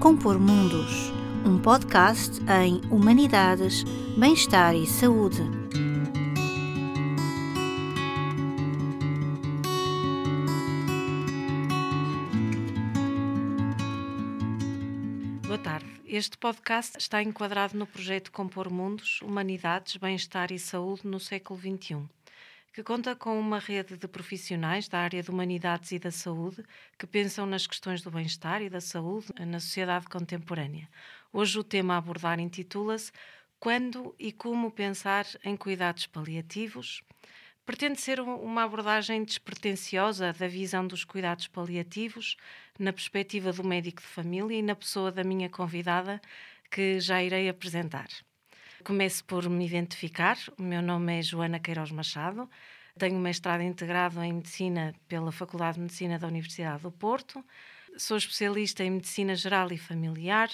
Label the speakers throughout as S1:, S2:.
S1: Compor Mundos, um podcast em Humanidades, Bem-Estar e Saúde.
S2: Boa tarde. Este podcast está enquadrado no projeto Compor Mundos, Humanidades, Bem-Estar e Saúde no século XXI que conta com uma rede de profissionais da área de humanidades e da saúde que pensam nas questões do bem-estar e da saúde na sociedade contemporânea. Hoje o tema a abordar intitula-se Quando e como pensar em cuidados paliativos? Pretende ser uma abordagem despretensiosa da visão dos cuidados paliativos na perspectiva do médico de família e na pessoa da minha convidada, que já irei apresentar. Começo por me identificar. O meu nome é Joana Queiroz Machado. Tenho mestrado integrado em Medicina pela Faculdade de Medicina da Universidade do Porto. Sou especialista em Medicina Geral e Familiar,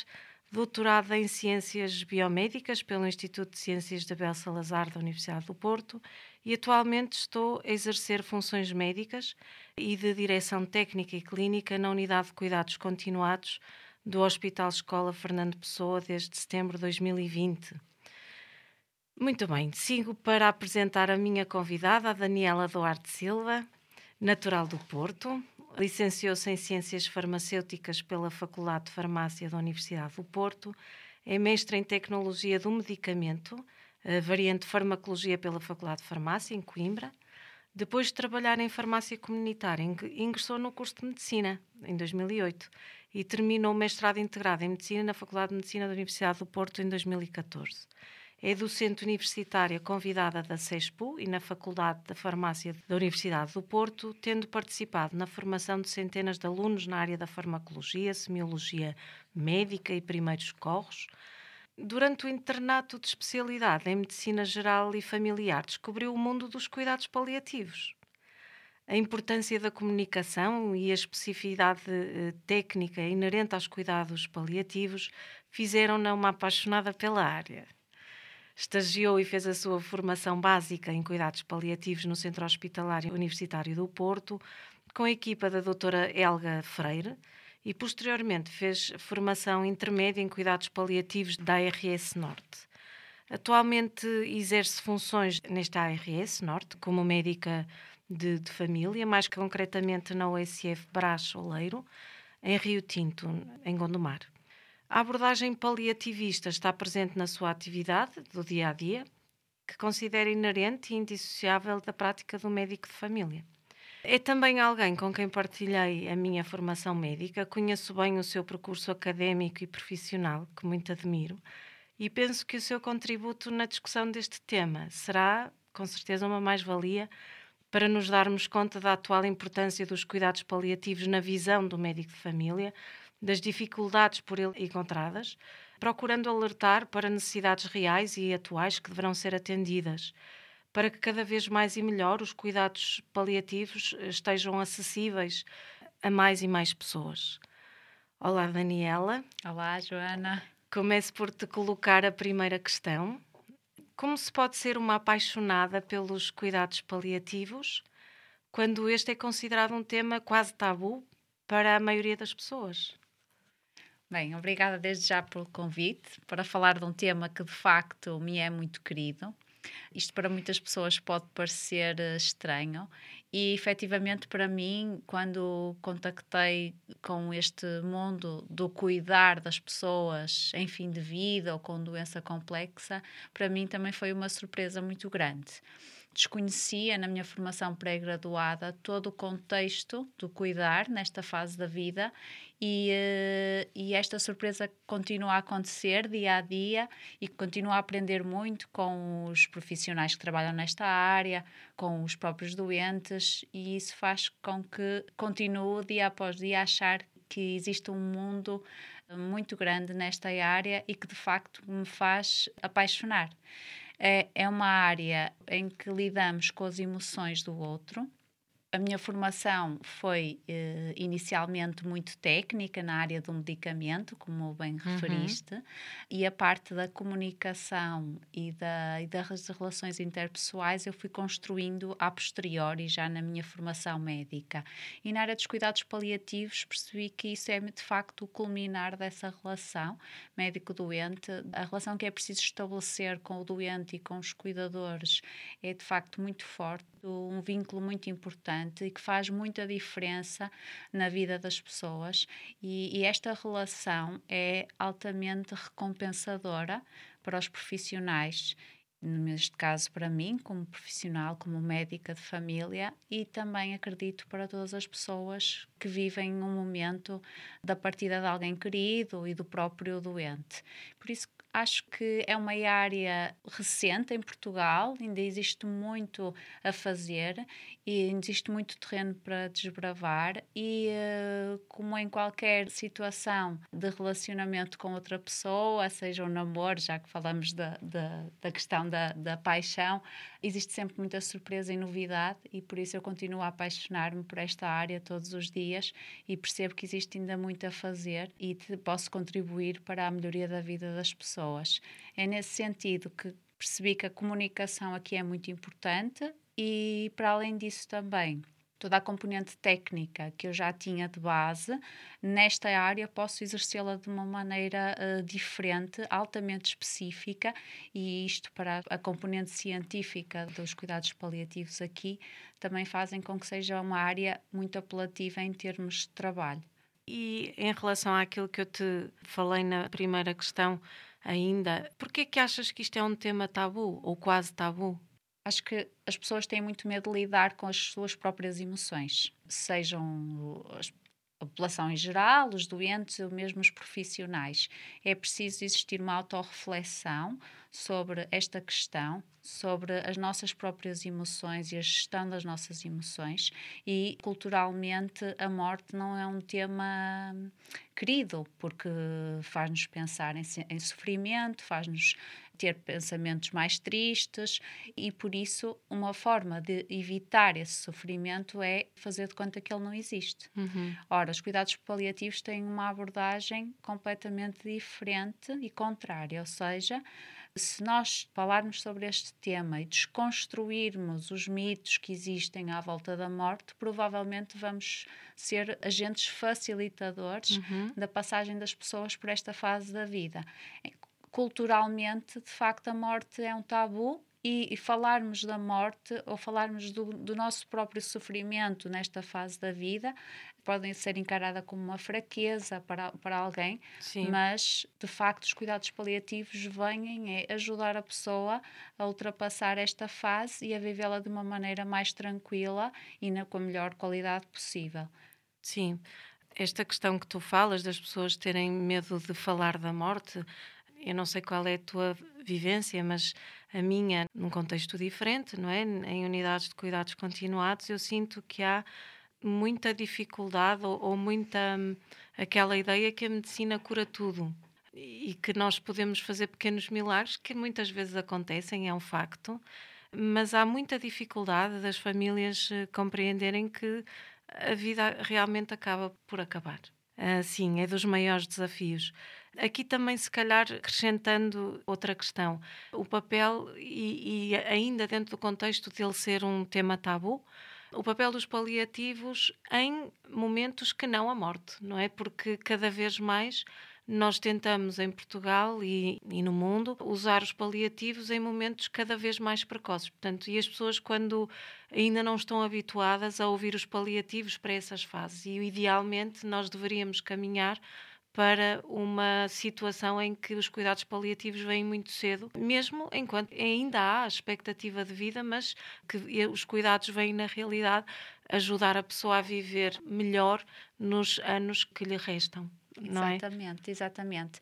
S2: doutorada em Ciências Biomédicas pelo Instituto de Ciências de Abel Salazar da Universidade do Porto e atualmente estou a exercer funções médicas e de direção técnica e clínica na Unidade de Cuidados Continuados do Hospital Escola Fernando Pessoa desde setembro de 2020. Muito bem, sigo para apresentar a minha convidada, a Daniela Duarte Silva, natural do Porto. Licenciou-se em Ciências Farmacêuticas pela Faculdade de Farmácia da Universidade do Porto. É mestre em Tecnologia do Medicamento, variante Farmacologia pela Faculdade de Farmácia, em Coimbra. Depois de trabalhar em farmácia comunitária, ingressou no curso de Medicina, em 2008, e terminou o mestrado integrado em Medicina na Faculdade de Medicina da Universidade do Porto, em 2014. É docente universitária convidada da CESPO e na Faculdade da Farmácia da Universidade do Porto, tendo participado na formação de centenas de alunos na área da farmacologia, semiologia médica e primeiros socorros. Durante o internato de especialidade em Medicina Geral e Familiar, descobriu o mundo dos cuidados paliativos. A importância da comunicação e a especificidade eh, técnica inerente aos cuidados paliativos fizeram-na uma apaixonada pela área. Estagiou e fez a sua formação básica em cuidados paliativos no Centro Hospitalar Universitário do Porto, com a equipa da doutora Helga Freire, e posteriormente fez formação intermédia em cuidados paliativos da ARS Norte. Atualmente exerce funções nesta ARS Norte como médica de, de família, mais concretamente na OSF Brás Oleiro, em Rio Tinto, em Gondomar. A abordagem paliativista está presente na sua atividade do dia a dia, que considera inerente e indissociável da prática do médico de família. É também alguém com quem partilhei a minha formação médica, conheço bem o seu percurso académico e profissional, que muito admiro, e penso que o seu contributo na discussão deste tema será, com certeza, uma mais-valia para nos darmos conta da atual importância dos cuidados paliativos na visão do médico de família das dificuldades por ele encontradas, procurando alertar para necessidades reais e atuais que deverão ser atendidas, para que cada vez mais e melhor os cuidados paliativos estejam acessíveis a mais e mais pessoas. Olá, Daniela.
S3: Olá, Joana.
S2: Começo por te colocar a primeira questão. Como se pode ser uma apaixonada pelos cuidados paliativos quando este é considerado um tema quase tabu para a maioria das pessoas?
S3: Bem, obrigada desde já pelo convite para falar de um tema que de facto me é muito querido. Isto para muitas pessoas pode parecer eh, estranho e efetivamente para mim, quando contactei com este mundo do cuidar das pessoas em fim de vida ou com doença complexa, para mim também foi uma surpresa muito grande desconhecia na minha formação pré-graduada todo o contexto do cuidar nesta fase da vida e, uh, e esta surpresa continua a acontecer dia a dia e continuo a aprender muito com os profissionais que trabalham nesta área, com os próprios doentes e isso faz com que continue dia após dia a achar que existe um mundo muito grande nesta área e que de facto me faz apaixonar. É, é uma área em que lidamos com as emoções do outro A minha formação foi eh, inicialmente muito técnica na área do medicamento, como bem uhum. referiste, e a parte da comunicação e, da, e das relações interpessoais eu fui construindo a posteriori, já na minha formação médica. E na área dos cuidados paliativos percebi que isso é de facto o culminar dessa relação médico-doente, a relação que é preciso estabelecer com o doente e com os cuidadores é de facto muito forte, um vínculo muito importante e que faz muita diferença na vida das pessoas. E, e esta relação é altamente recompensadora para os profissionais neste caso para mim, como profissional, como médica de família, e também acredito para todas as pessoas que vivem um momento da partida de alguém querido e do próprio doente. Por isso Acho que é uma área recente em Portugal, ainda existe muito a fazer e existe muito terreno para desbravar e uh, como em qualquer situação de relacionamento com outra pessoa, seja um namoro, já que falamos da, da, da questão da, da paixão, existe sempre muita surpresa e novidade e por isso eu continuo a apaixonar-me por esta área todos os dias e percebo que existe ainda muito a fazer e posso contribuir para a melhoria da vida das pessoas. É nesse sentido que percebi que a comunicação aqui é muito importante e, para além disso, também toda a componente técnica que eu já tinha de base, nesta área posso exercê-la de uma maneira uh, diferente, altamente específica, e isto para a componente científica dos cuidados paliativos aqui também fazem com que seja uma área muito apelativa em termos de trabalho.
S2: E em relação àquilo que eu te falei na primeira questão ainda, por que que achas que isto é um tema tabu ou quase tabu?
S3: Acho que as pessoas têm muito medo de lidar com as suas próprias emoções, sejam a população em geral, os doentes ou mesmo os profissionais. É preciso existir uma autorreflexão sobre esta questão, sobre as nossas próprias emoções e a gestão das nossas emoções. E culturalmente a morte não é um tema querido, porque faz-nos pensar em, em sofrimento, faz-nos ter pensamentos mais tristes e por isso uma forma de evitar esse sofrimento é fazer de conta que ele não existe. Uhum. Ora, os cuidados paliativos têm uma abordagem completamente diferente e contrária, ou seja, se nós falarmos sobre este tema e desconstruirmos os mitos que existem à volta da morte, provavelmente vamos ser agentes facilitadores uhum. da passagem das pessoas por esta fase da vida culturalmente, de facto, a morte é um tabu e, e falarmos da morte ou falarmos do, do, nosso próprio sofrimento nesta fase da vida podem ser encarada como uma fraqueza para, para alguém, Sim. mas de facto os cuidados paliativos vêm ajudar a pessoa a ultrapassar esta fase e a vivê-la de uma maneira mais tranquila e na, com a melhor qualidade possível.
S2: Sim, esta questão que tu falas das pessoas terem medo de falar da morte eu não sei qual é a tua vivência, mas a minha, num contexto diferente, não é? Em unidades de cuidados continuados, eu sinto que há muita dificuldade ou, ou muita hum, aquela ideia que a medicina cura tudo e que nós podemos fazer pequenos milagres que muitas vezes acontecem, é um facto, mas há muita dificuldade das famílias eh, compreenderem que a vida realmente acaba por acabar. Uh, sim, é dos maiores desafios. Aqui também, se calhar, acrescentando outra questão, o papel, e, e ainda dentro do contexto dele ser um tema tabu, o papel dos paliativos em momentos que não a morte, não é? Porque cada vez mais nós tentamos em Portugal e, e, no mundo usar os paliativos em momentos cada vez mais precoces. Portanto, e as pessoas quando ainda não estão habituadas a ouvir os paliativos para essas fases. E idealmente nós deveríamos caminhar para uma situação em que os cuidados paliativos vêm muito cedo, mesmo enquanto ainda há expectativa de vida, mas que os cuidados vêm na realidade ajudar a pessoa a viver melhor nos anos que lhe restam.
S3: É? exatamente,
S2: é?
S3: exatamente.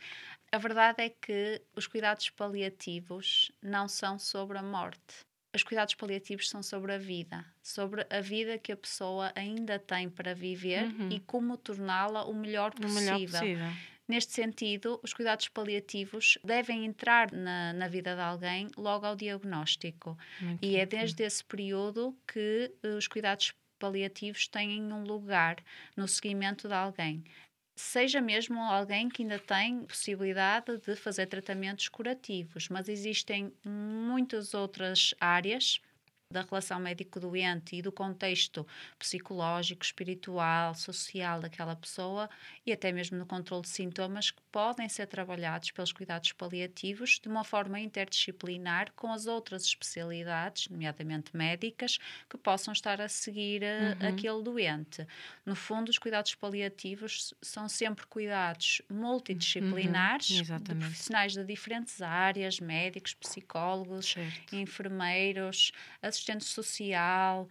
S3: A verdade é que os cuidados paliativos não são sobre a morte os cuidados paliativos são sobre a vida, sobre a vida que a pessoa ainda tem para viver uhum. e como torná-la o melhor possível. O melhor possível. Neste sentido, os cuidados paliativos devem entrar na, na vida de alguém logo ao diagnóstico. Muito e é desde esse período que uh, os cuidados paliativos têm um lugar no seguimento de alguém seja mesmo alguém que ainda tem possibilidade de fazer tratamentos curativos, mas existem muitas outras áreas da relação médico-doente e do contexto psicológico, espiritual, social daquela pessoa e até mesmo no controle de sintomas que podem ser trabalhados pelos cuidados paliativos de uma forma interdisciplinar com as outras especialidades, nomeadamente médicas, que possam estar a seguir eh, uhum. aquele doente. No fundo, os cuidados paliativos são sempre cuidados multidisciplinares uhum. de profissionais de diferentes áreas, médicos, psicólogos, certo. enfermeiros, assistentes assistente social,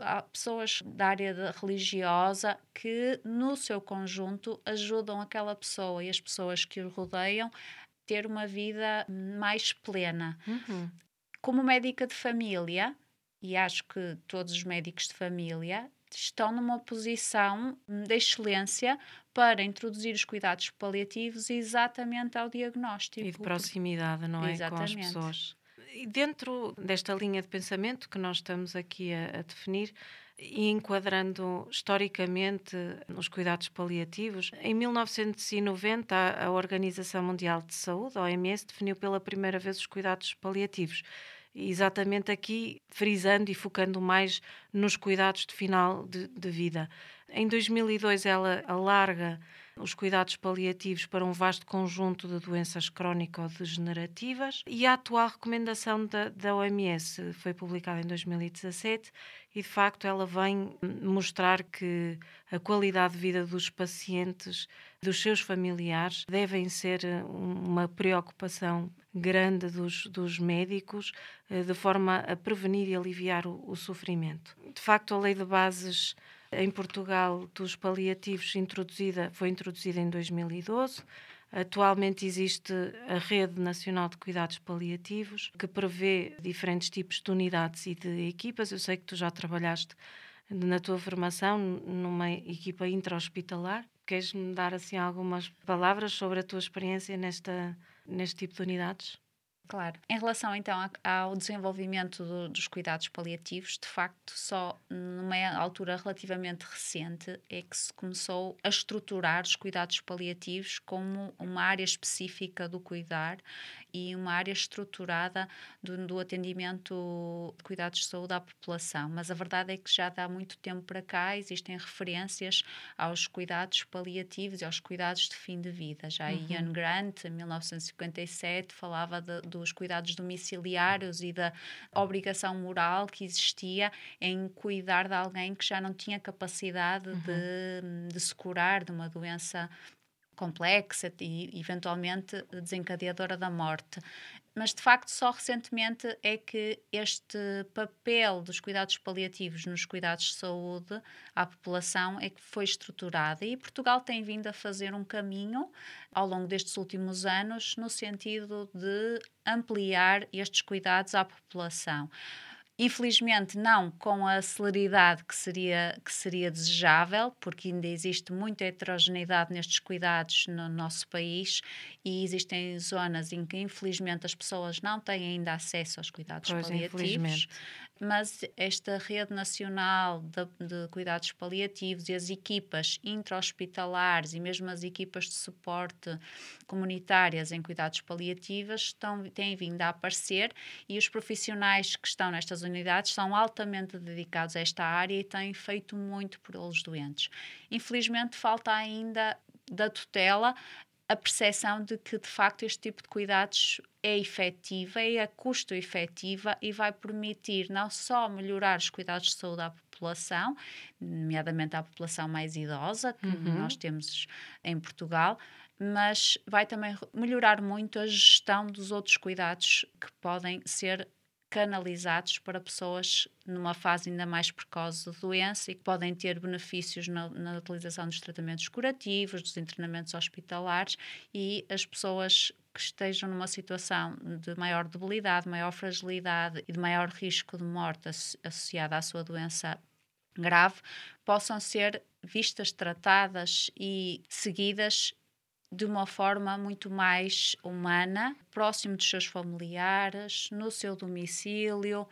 S3: há pessoas da área religiosa que, no seu conjunto, ajudam aquela pessoa e as pessoas que o rodeiam ter uma vida mais plena. Uhum. Como médica de família, e acho que todos os médicos de família estão numa posição de excelência para introduzir os cuidados paliativos exatamente ao diagnóstico.
S2: E de proximidade, não é? Exatamente. Com as pessoas. E dentro desta linha de pensamento que nós estamos aqui a, a definir, e enquadrando historicamente os cuidados paliativos, em 1990 a Organização Mundial de Saúde, a OMS, definiu pela primeira vez os cuidados paliativos. Exatamente aqui frisando e focando mais nos cuidados de final de, de vida. Em 2002 ela alarga os cuidados paliativos para um vasto conjunto de doenças crónico-degenerativas e a atual recomendação da, da OMS foi publicada em 2017 e de facto ela vem mostrar que a qualidade de vida dos pacientes, dos seus familiares, devem ser uma preocupação grande dos, dos médicos, eh, de forma a prevenir e aliviar o, o sofrimento. De facto, a lei de bases em Portugal dos paliativos introduzida, foi introduzida em 2012. Atualmente existe a Rede Nacional de Cuidados Paliativos, que prevê diferentes tipos de unidades e de equipas. Eu sei que tu já trabalhaste na tua formação numa equipa intra-hospitalar. Queres-me dar assim algumas palavras sobre a tua experiência nesta, neste tipo de unidades?
S3: Claro. Em relação então ao desenvolvimento do, dos cuidados paliativos, de facto, só numa altura relativamente recente é que se começou a estruturar os cuidados paliativos como uma área específica do cuidar e uma área estruturada do, do atendimento de cuidados de saúde à população. Mas a verdade é que já há muito tempo para cá existem referências aos cuidados paliativos e aos cuidados de fim de vida. Já uhum. Ian Grant, em 1957, falava de, dos cuidados domiciliários e da obrigação moral que existia em cuidar de alguém que já não tinha capacidade uhum. de, de se curar de uma doença complexa e eventualmente desencadeadora da morte. Mas de facto, só recentemente é que este papel dos cuidados paliativos nos cuidados de saúde à população é que foi estruturado e Portugal tem vindo a fazer um caminho ao longo destes últimos anos no sentido de ampliar estes cuidados à população. Infelizmente, não com a celeridade que seria, que seria desejável, porque ainda existe muita heterogeneidade nestes cuidados no nosso país e existem zonas em que, infelizmente, as pessoas não têm ainda acesso aos cuidados pois, paliativos. mas esta rede nacional de, de cuidados paliativos e as equipas intra-hospitalares e mesmo as equipas de suporte comunitárias em cuidados paliativos estão, têm vindo a aparecer e os profissionais que estão nestas unidades são altamente dedicados a esta área e têm feito muito por eles doentes. Infelizmente, falta ainda da tutela a percepção de que de facto este tipo de cuidados é efetiva, é a custo efetiva e vai permitir não só melhorar os cuidados de saúde à população, nomeadamente à população mais idosa que uhum. nós temos em Portugal, mas vai também melhorar muito a gestão dos outros cuidados que podem ser canalizados para pessoas numa fase ainda mais precoce de doença e que podem ter benefícios na, na utilização dos tratamentos curativos, dos internamentos hospitalares e as pessoas que estejam numa situação de maior debilidade, maior fragilidade e de maior risco de morte associada à sua doença grave possam ser vistas, tratadas e seguidas de uma forma muito mais humana, próximo dos seus familiares, no seu domicílio,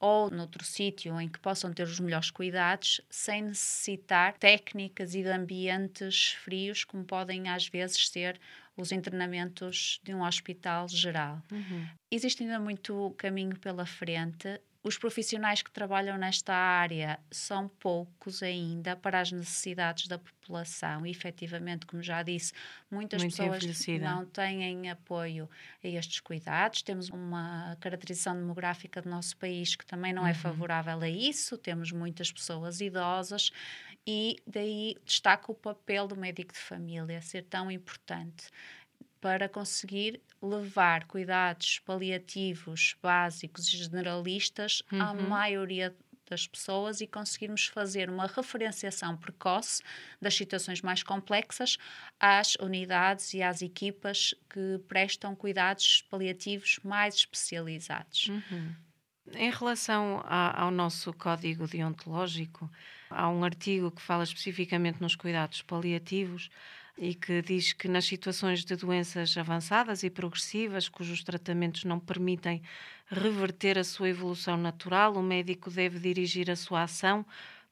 S3: ou noutro sítio em que possam ter os melhores cuidados, sem necessitar técnicas e de ambientes frios, como podem às vezes ser os internamentos de um hospital geral. Uhum. Existe ainda muito caminho pela frente os profissionais que trabalham nesta área são poucos ainda para as necessidades da população e, efetivamente, como já disse, muitas Muito pessoas não têm apoio a estes cuidados. Temos uma caracterização demográfica do nosso país que também não é uhum. é favorável a isso. Temos muitas pessoas idosas e daí destaca o papel do médico de família ser tão importante para conseguir levar cuidados paliativos básicos e generalistas uhum. à maioria das pessoas e conseguirmos fazer uma referenciação precoce das situações mais complexas às unidades e às equipas que prestam cuidados paliativos mais especializados.
S2: Uhum. Em relação a, ao nosso código deontológico, há um artigo que fala especificamente nos cuidados paliativos e que diz que nas situações de doenças avançadas e progressivas, cujos tratamentos não permitem reverter a sua evolução natural, o médico deve dirigir a sua ação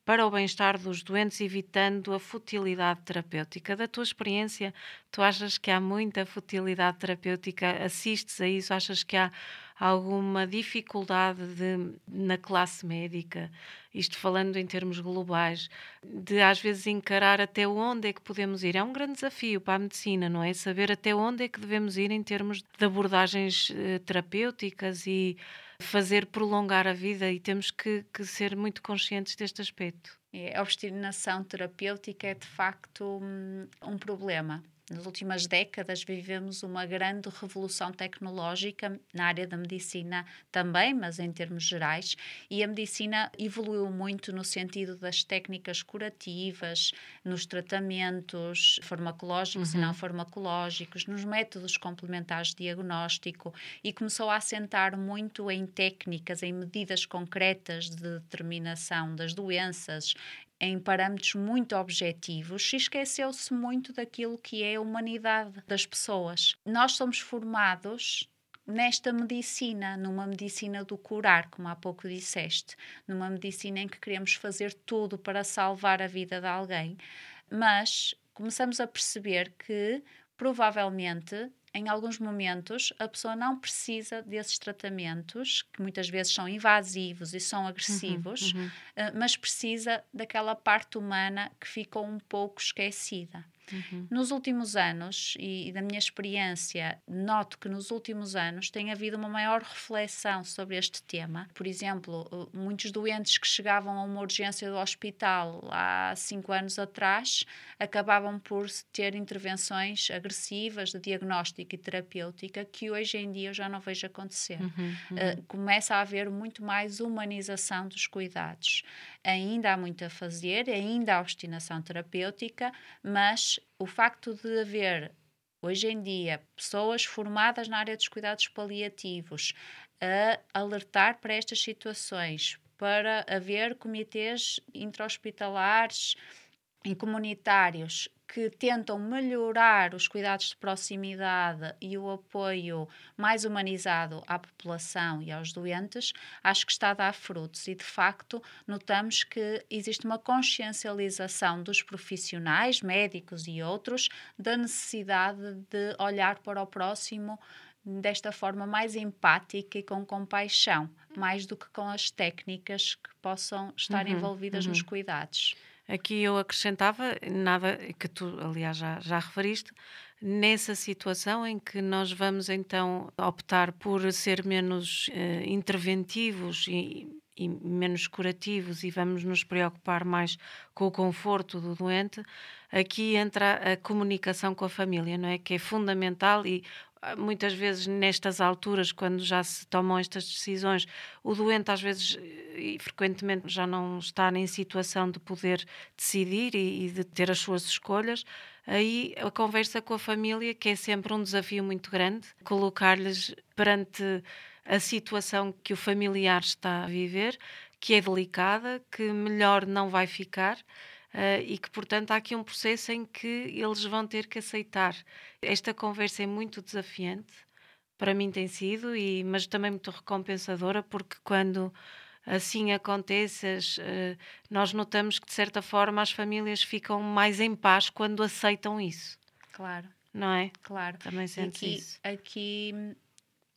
S2: para o bem-estar dos doentes, evitando a futilidade terapêutica. Da tua experiência, tu achas que há muita futilidade terapêutica? Assistes a isso? Achas que há alguma dificuldade de, na classe médica, isto falando em termos globais, de às vezes encarar até onde é que podemos ir. É um grande desafio para a medicina, não é? Saber até onde é que devemos ir em termos de abordagens eh, terapêuticas e fazer prolongar a vida e temos que, que ser muito conscientes deste aspecto.
S3: É, a obstinação terapêutica é de facto um, um problema nas últimas décadas vivemos uma grande revolução tecnológica na área da medicina também, mas em termos gerais, e a medicina evoluiu muito no sentido das técnicas curativas, nos tratamentos farmacológicos uhum. e não farmacológicos, nos métodos complementares de diagnóstico e começou a assentar muito em técnicas, em medidas concretas de determinação das doenças, em parâmetros muito objetivos e esqueceu-se muito daquilo que é a humanidade das pessoas. Nós somos formados nesta medicina, numa medicina do curar, como há pouco disseste, numa medicina em que queremos fazer tudo para salvar a vida de alguém, mas começamos a perceber que provavelmente em alguns momentos, a pessoa não precisa desses tratamentos, que muitas vezes são invasivos e são agressivos, uhum, uhum. mas precisa daquela parte humana que ficou um pouco esquecida. Uhum. Nos últimos anos, e, e, da minha experiência, noto que nos últimos anos tem havido uma maior reflexão sobre este tema. Por exemplo, muitos doentes que chegavam a uma urgência do hospital há cinco anos atrás acabavam por ter intervenções agressivas de diagnóstico e terapêutica que hoje em dia eu já não vejo acontecer. Uhum, uhum. Uh, começa a haver muito mais humanização dos cuidados. Ainda há muito a fazer, ainda há obstinação terapêutica, mas o facto de haver hoje em dia pessoas formadas na área dos cuidados paliativos a alertar para estas situações, para haver comitês intra-hospitalares e comunitários que tentam melhorar os cuidados de proximidade e o apoio mais humanizado à população e aos doentes, acho que está a dar frutos e, de facto, notamos que existe uma consciencialização dos profissionais, médicos e outros, da necessidade de olhar para o próximo desta forma mais empática e com compaixão, mais do que com as técnicas que possam estar uhum, envolvidas uhum. nos cuidados.
S2: Aqui eu acrescentava, nada que tu, aliás, já, já referiste, nessa situação em que nós vamos então optar por ser menos uh, interventivos e, e, menos curativos e vamos nos preocupar mais com o conforto do doente, aqui entra a comunicação com a família, não é? Que é fundamental e muitas vezes nestas alturas, quando já se tomam estas decisões, o doente às vezes e frequentemente já não está em situação de poder decidir e, e de ter as suas escolhas. Aí a conversa com a família, que é sempre um desafio muito grande, colocar-lhes perante a situação que o familiar está a viver, que é delicada, que melhor não vai ficar uh, e que, portanto, há aqui um processo em que eles vão ter que aceitar. Esta conversa é muito desafiante, para mim tem sido, e, mas também muito recompensadora, porque quando assim aconteça, uh, nós notamos que, de certa forma, as famílias ficam mais em paz quando aceitam isso.
S3: Claro.
S2: Não é?
S3: Claro.
S2: Também sentes
S3: aqui,
S2: isso.
S3: Aqui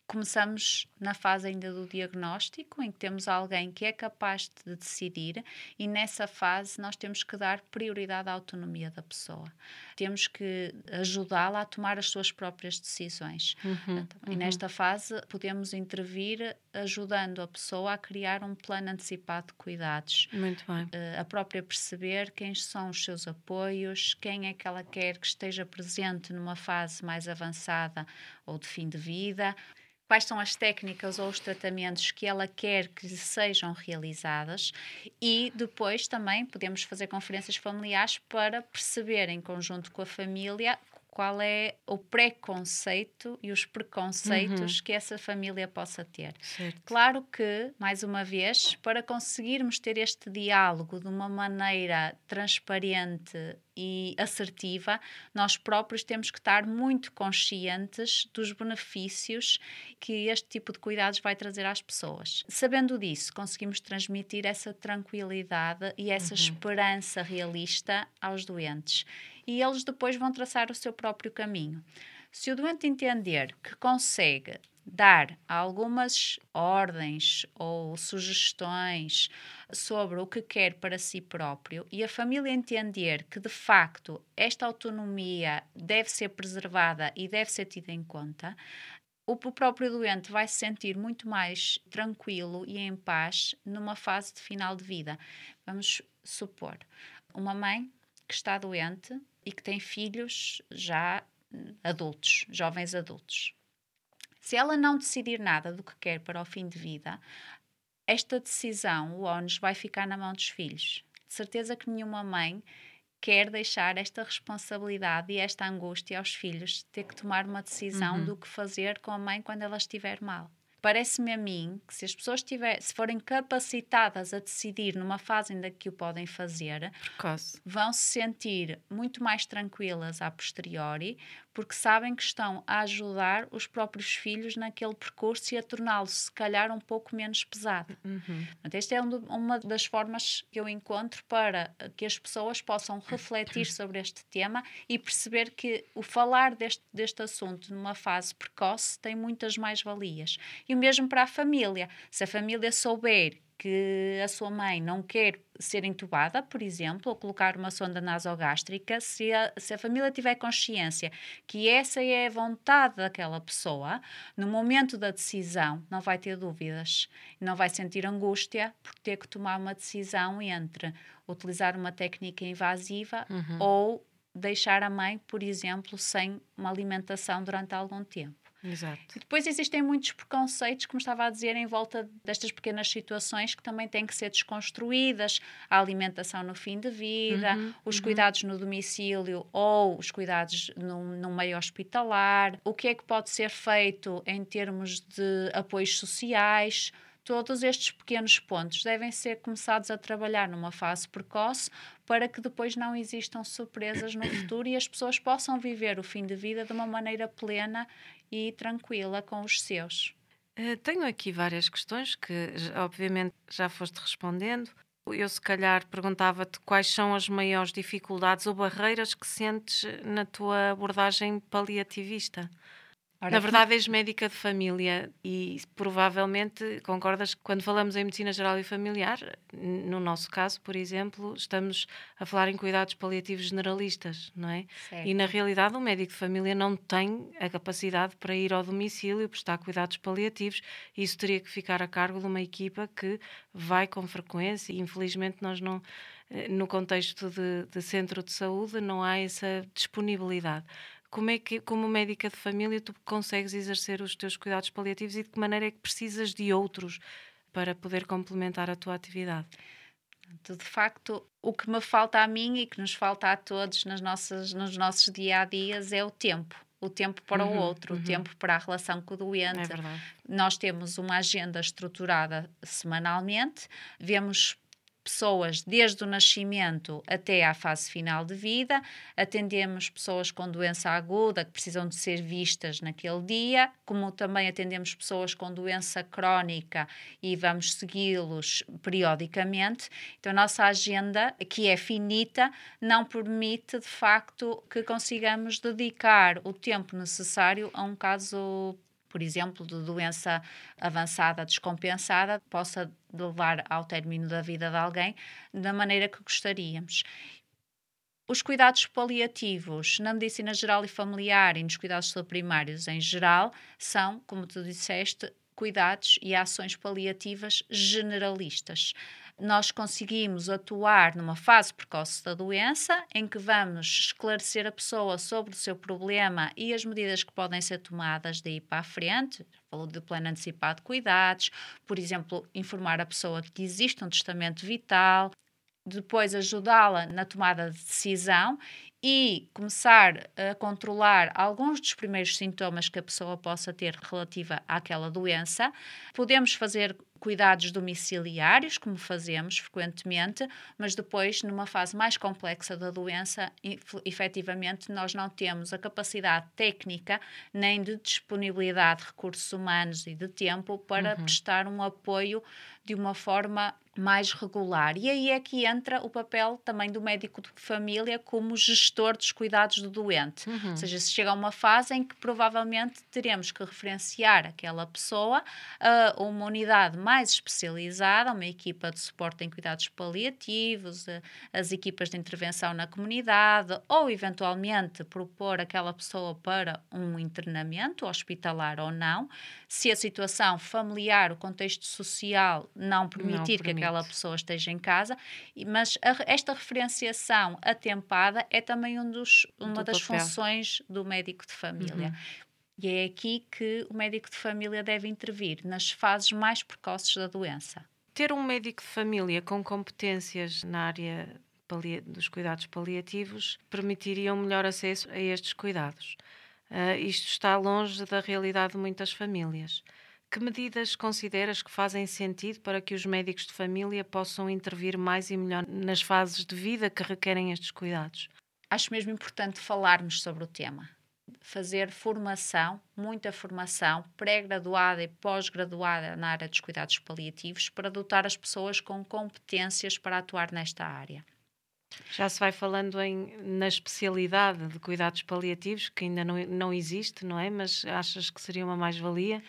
S3: começamos na fase ainda do diagnóstico, em que temos alguém que é capaz de decidir, e nessa fase nós temos que dar prioridade à autonomia da pessoa. Temos que ajudá-la a tomar as suas próprias decisões.
S2: Uhum,
S3: E nesta fase podemos intervir ajudando a pessoa a criar um plano antecipado de cuidados.
S2: Muito bem.
S3: Eh, a própria perceber quem são os seus apoios, quem é que ela quer que esteja presente numa fase mais avançada ou de fim de vida quais são as técnicas ou os tratamentos que ela quer que sejam realizadas e depois também podemos fazer conferências familiares para perceber em conjunto com a família qual é o preconceito e os preconceitos uhum. que essa família possa ter.
S2: Certo.
S3: Claro que, mais uma vez, para conseguirmos ter este diálogo de uma maneira transparente e assertiva, nós próprios temos que estar muito conscientes dos benefícios que este tipo de cuidados vai trazer às pessoas. Sabendo disso, conseguimos transmitir essa tranquilidade e essa uhum. esperança realista aos doentes e eles depois vão traçar o seu próprio caminho. Se o doente entender que consegue dar algumas ordens ou sugestões sobre o que quer para si próprio e a família entender que de facto esta autonomia deve ser preservada e deve ser tida em conta, o próprio doente vai se sentir muito mais tranquilo e em paz numa fase de final de vida. Vamos supor, uma mãe que está doente e que tem filhos já adultos, jovens adultos. Se ela não decidir nada do que quer para o fim de vida, esta decisão, o ONUS, vai ficar na mão dos filhos. De certeza que nenhuma mãe quer deixar esta responsabilidade e esta angústia aos filhos, ter que tomar uma decisão uhum. do que fazer com a mãe quando ela estiver mal. Parece-me a mim que se as pessoas tiver, se forem capacitadas a decidir numa fase ainda que o podem fazer, vão se sentir muito mais tranquilas a posteriori, porque sabem que estão a ajudar os próprios filhos naquele percurso e a torná-lo, se calhar, um pouco menos pesado.
S2: Uhum.
S3: esta é uma das formas que eu encontro para que as pessoas possam refletir sobre este tema e perceber que o falar deste, deste assunto numa fase precoce tem muitas mais-valias. E o mesmo para a família. Se a família souber que a sua mãe não quer ser entubada, por exemplo, ou colocar uma sonda nasogástrica, se a, se a família tiver consciência que essa é a vontade daquela pessoa, no momento da decisão não vai ter dúvidas, não vai sentir angústia por ter que tomar uma decisão entre utilizar uma técnica invasiva
S2: uhum.
S3: ou deixar a mãe, por exemplo, sem uma alimentação durante algum tempo.
S2: Exato.
S3: E depois existem muitos preconceitos, como estava a dizer, em volta destas pequenas situações que também têm que ser desconstruídas. A alimentação no fim de vida,
S2: uhum,
S3: os
S2: uhum.
S3: cuidados no domicílio ou os cuidados num, num meio hospitalar, o que é que pode ser feito em termos de apoios sociais. Todos estes pequenos pontos devem ser começados a trabalhar numa fase precoce para que depois não existam surpresas no futuro e as pessoas possam viver o fim de vida de uma maneira plena e tranquila com os seus.
S2: Uh, tenho aqui várias questões que, obviamente, já foste respondendo. Eu, se calhar, perguntava-te quais são as maiores dificuldades ou barreiras que sentes na tua abordagem paliativista. Ora, Na verdade, és médica de família e provavelmente concordas que quando falamos em medicina geral e familiar, no nosso caso, por exemplo, estamos a falar em cuidados paliativos generalistas, não é?
S3: Certo.
S2: E na realidade, o médico de família não tem a capacidade para ir ao domicílio prestar cuidados paliativos. Isso teria que ficar a cargo de uma equipa que vai com frequência e infelizmente nós não eh, no contexto de, de centro de saúde não há essa disponibilidade como é que, como médica de família, tu consegues exercer os teus cuidados paliativos e de que maneira é que precisas de outros para poder complementar a tua atividade?
S3: De facto, o que me falta a mim e que nos falta a todos nas nossas, nos nossos dia a dias é o tempo. O tempo para uhum, o outro, uhum. o tempo para a relação com o doente.
S2: É
S3: Nós temos uma agenda estruturada semanalmente, vemos pessoas desde o nascimento até à fase final de vida, atendemos pessoas com doença aguda que precisam de ser vistas naquele dia, como também atendemos pessoas com doença crónica e vamos segui-los periodicamente. Então, a nossa agenda, que é finita, não permite de facto que consigamos dedicar o tempo necessário a um caso por exemplo, de doença avançada descompensada, possa levar ao término da vida de alguém da maneira que gostaríamos. Os cuidados paliativos na medicina geral e familiar e nos cuidados primários em geral são, como tu disseste, cuidados e ações paliativas generalistas nós conseguimos atuar numa fase precoce da doença, em que vamos esclarecer a pessoa sobre o seu problema e as medidas que podem ser tomadas daí para a frente. Falou do plano antecipado de cuidados, por exemplo, informar a pessoa que existe um testamento vital, depois ajudá-la na tomada de decisão e começar a controlar alguns dos primeiros sintomas que a pessoa possa ter relativa àquela doença. Podemos fazer cuidados domiciliários, como fazemos frequentemente, mas depois, numa fase mais complexa da doença, efetivamente nós não temos a capacidade técnica nem de disponibilidade de recursos humanos e de tempo para uhum. prestar um apoio de uma forma mais regular. E aí é que entra o papel também do médico de família como gestor dos cuidados do doente. Uhum. Ou seja, se chega a uma fase em que provavelmente teremos que referenciar aquela pessoa a uma unidade mais especializada, uma equipa de suporte em cuidados paliativos, as equipas de intervenção na comunidade, ou eventualmente propor aquela pessoa para um internamento hospitalar ou não, se a situação familiar, o contexto social não permitir não que aquela pessoa esteja em casa, mas a, esta referenciação atempada é também um dos, uma do das papel. funções do médico de família. Uhum. E é aqui que o médico de família deve intervir, nas fases mais precoces da doença.
S2: Ter um médico de família com competências na área dos cuidados paliativos permitiria um melhor acesso a estes cuidados. Uh, isto está longe da realidade de muitas famílias. Que medidas consideras que fazem sentido para que os médicos de família possam intervir mais e melhor nas fases de vida que requerem estes cuidados?
S3: Acho mesmo importante falarmos sobre o tema fazer formação, muita formação, pré-graduada e pós-graduada na área dos cuidados paliativos, para dotar as pessoas com competências para atuar nesta área.
S2: Já se vai falando em, na especialidade de cuidados paliativos, que ainda não, não existe, não é? Mas achas que seria uma mais-valia?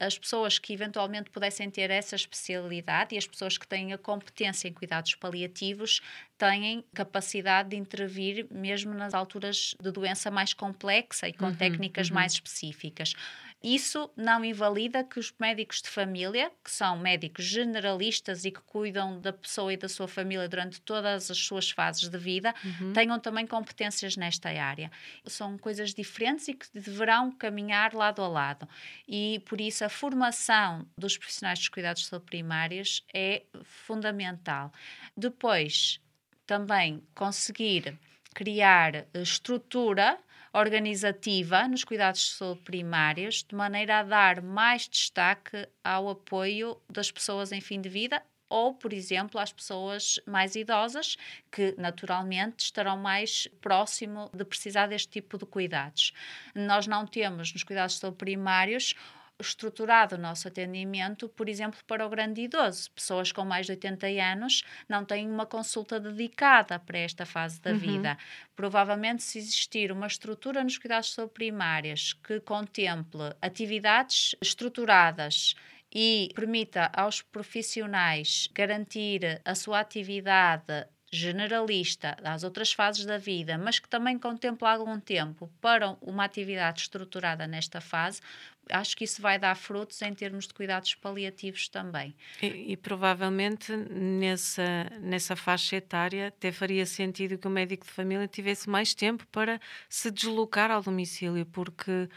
S3: As pessoas que eventualmente pudessem ter essa especialidade e as pessoas que têm a competência em cuidados paliativos têm capacidade de intervir mesmo nas alturas de doença mais complexa e com uhum, técnicas uhum. mais específicas. Isso não invalida que os médicos de família, que são médicos generalistas e que cuidam da pessoa e da sua família durante todas as suas fases de vida, uhum. tenham também competências nesta área. São coisas diferentes e que deverão caminhar lado a lado. E por isso a formação dos profissionais dos cuidados de saúde primários é fundamental. Depois, também conseguir criar estrutura organizativa nos cuidados de saúde primários, de maneira a dar mais destaque ao apoio das pessoas em fim de vida ou, por exemplo, às pessoas mais idosas, que naturalmente estarão mais próximo de precisar deste tipo de cuidados. Nós não temos nos cuidados de saúde primários estruturado o nosso atendimento, por exemplo, para o grande idoso. Pessoas com mais de 80 anos não têm uma consulta dedicada para esta fase da uhum. vida. Provavelmente, se existir uma estrutura nos cuidados primárias que contemple atividades estruturadas e permita aos profissionais garantir a sua atividade generalista às outras fases da vida, mas que também contempla algum tempo para uma atividade estruturada nesta fase, acho que isso vai dar frutos em termos de cuidados paliativos também.
S2: E, e, provavelmente nessa, nessa faixa etária até faria sentido que o médico de família tivesse mais tempo para se deslocar ao domicílio, porque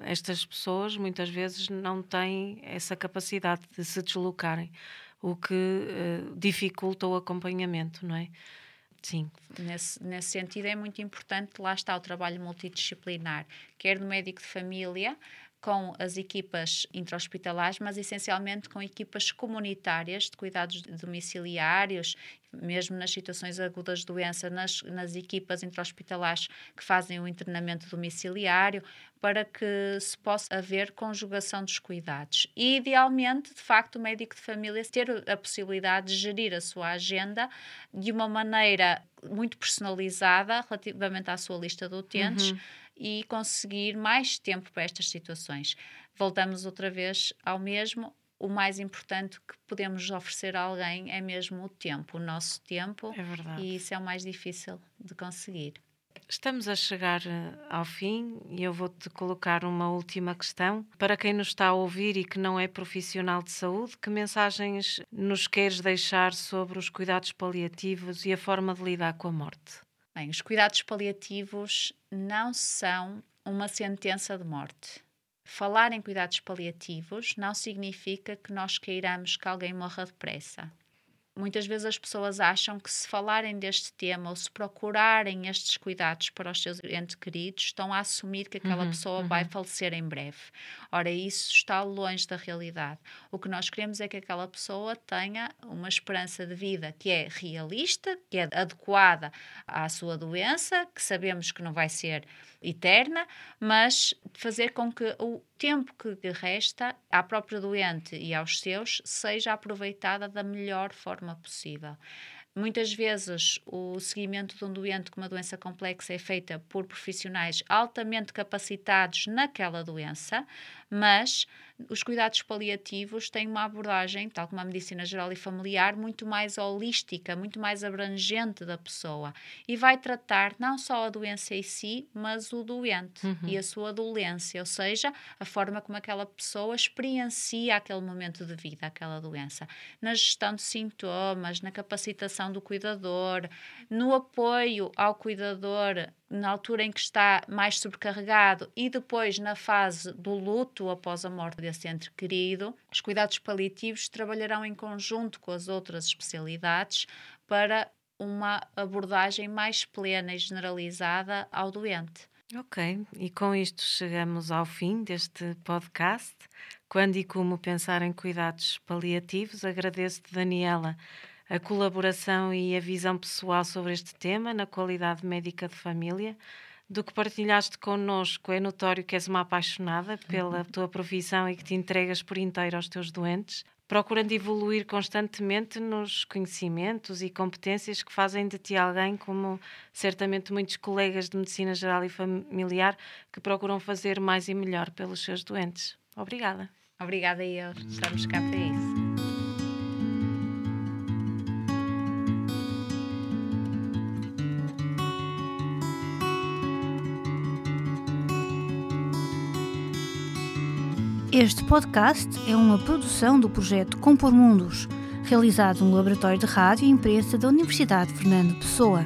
S2: estas pessoas muitas vezes não têm essa capacidade de se deslocarem o que uh, dificulta o acompanhamento, não é?
S3: Sim. Nesse, nesse sentido, é muito importante, lá está o trabalho multidisciplinar, quer do médico de família, com as equipas intra-hospitalares, mas essencialmente com equipas comunitárias de cuidados domiciliários, mesmo nas situações agudas de doença, nas, nas equipas intra-hospitalares que fazem o internamento domiciliário, para que se possa haver conjugação dos cuidados. E, idealmente, de facto, o médico de família ter a possibilidade de gerir a sua agenda de uma maneira muito personalizada relativamente à sua lista de utentes. Uhum e conseguir mais tempo para estas situações. Voltamos outra vez ao mesmo. O mais importante que podemos oferecer a alguém é mesmo o tempo, o nosso tempo.
S2: É verdade.
S3: E isso é o mais difícil de conseguir.
S2: Estamos a chegar eh, ao fim e eu vou-te colocar uma última questão. Para quem nos está a ouvir e que não é profissional de saúde, que mensagens nos queres deixar sobre os cuidados paliativos e a forma de lidar com a morte?
S3: Bem, os cuidados paliativos não são uma sentença de morte. Falar em cuidados paliativos não significa que nós queiramos que alguém morra depressa. Muitas vezes as pessoas acham que se falarem deste tema ou se procurarem estes cuidados para os seus entes queridos, estão a assumir que aquela uhum, pessoa uhum. vai falecer em breve. Ora, isso está longe da realidade. O que nós queremos é que aquela pessoa tenha uma esperança de vida que é realista, que é adequada à sua doença, que sabemos que não vai ser eterna, mas fazer com que o tempo que resta à própria doente e aos seus seja aproveitada da melhor forma possível. Muitas vezes o seguimento de um doente com uma doença complexa é feita por profissionais altamente capacitados naquela doença, mas os cuidados paliativos têm uma abordagem, tal como a medicina geral e familiar, muito mais holística, muito mais abrangente da pessoa e vai tratar não só a doença em si, mas o doente uhum. e a sua dolência, ou seja, a forma como aquela pessoa experiencia aquele momento de vida, aquela doença, na gestão de sintomas, na capacitação do cuidador, no apoio ao cuidador na altura em que está mais sobrecarregado e depois na fase do luto após a morte desse ente querido, os cuidados paliativos trabalharão em conjunto com as outras especialidades para uma abordagem mais plena e generalizada ao doente.
S2: Ok, e com isto chegamos ao fim deste podcast. Quando e como pensar em cuidados paliativos, agradeço-te, Daniela, a colaboração e a visão pessoal sobre este tema na qualidade médica de família. Do que partilhaste connosco, é notório que és uma apaixonada pela tua profissão e que te entregas por inteiro aos teus doentes, procurando evoluir constantemente nos conhecimentos e competências que fazem de ti alguém como certamente muitos colegas de medicina geral e familiar que procuram fazer mais e melhor pelos seus doentes. Obrigada.
S3: Obrigada eu. Estamos cá para isso.
S1: Este podcast é uma produção do projeto Compor Mundos, realizado no Laboratório de Rádio e Imprensa da Universidade Fernando Pessoa.